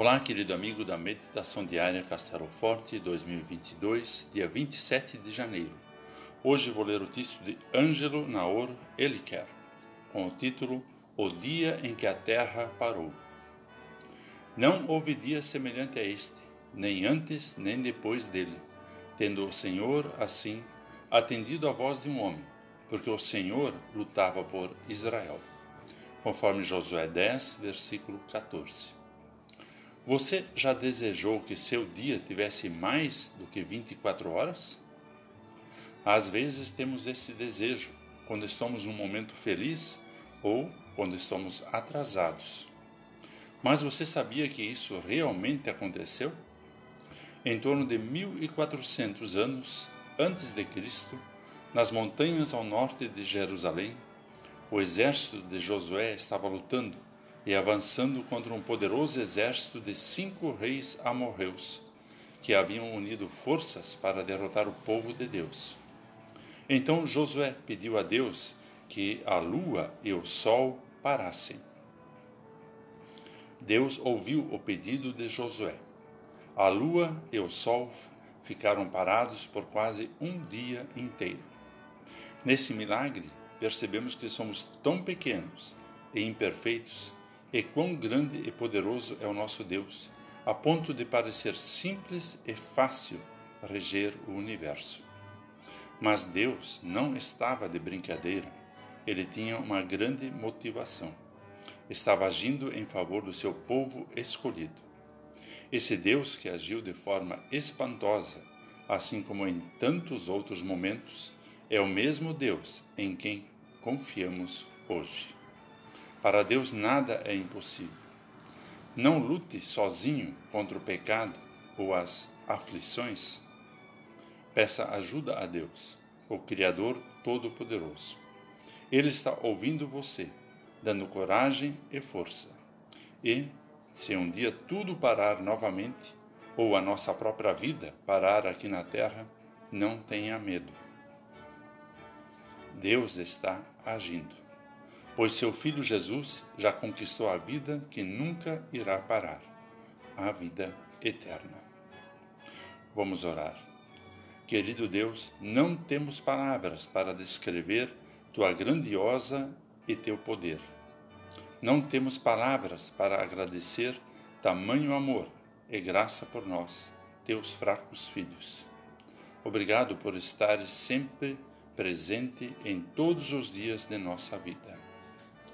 Olá, querido amigo da Meditação Diária Castelo Forte 2022, dia 27 de janeiro. Hoje vou ler o texto de Ângelo Naor Eliker, com o título O Dia em que a Terra Parou. Não houve dia semelhante a este, nem antes nem depois dele, tendo o Senhor, assim, atendido à voz de um homem, porque o Senhor lutava por Israel. Conforme Josué 10, versículo 14. Você já desejou que seu dia tivesse mais do que 24 horas? Às vezes temos esse desejo quando estamos num momento feliz ou quando estamos atrasados. Mas você sabia que isso realmente aconteceu? Em torno de 1400 anos antes de Cristo, nas montanhas ao norte de Jerusalém, o exército de Josué estava lutando e avançando contra um poderoso exército de cinco reis amorreus, que haviam unido forças para derrotar o povo de Deus. Então Josué pediu a Deus que a lua e o sol parassem. Deus ouviu o pedido de Josué. A lua e o sol ficaram parados por quase um dia inteiro. Nesse milagre, percebemos que somos tão pequenos e imperfeitos e quão grande e poderoso é o nosso Deus, a ponto de parecer simples e fácil reger o universo. Mas Deus não estava de brincadeira, ele tinha uma grande motivação. Estava agindo em favor do seu povo escolhido. Esse Deus que agiu de forma espantosa, assim como em tantos outros momentos, é o mesmo Deus em quem confiamos hoje. Para Deus nada é impossível. Não lute sozinho contra o pecado ou as aflições. Peça ajuda a Deus, o Criador Todo-Poderoso. Ele está ouvindo você, dando coragem e força. E, se um dia tudo parar novamente, ou a nossa própria vida parar aqui na terra, não tenha medo. Deus está agindo pois seu filho Jesus já conquistou a vida que nunca irá parar, a vida eterna. Vamos orar. Querido Deus, não temos palavras para descrever tua grandiosa e teu poder. Não temos palavras para agradecer tamanho amor e graça por nós, teus fracos filhos. Obrigado por estares sempre presente em todos os dias de nossa vida.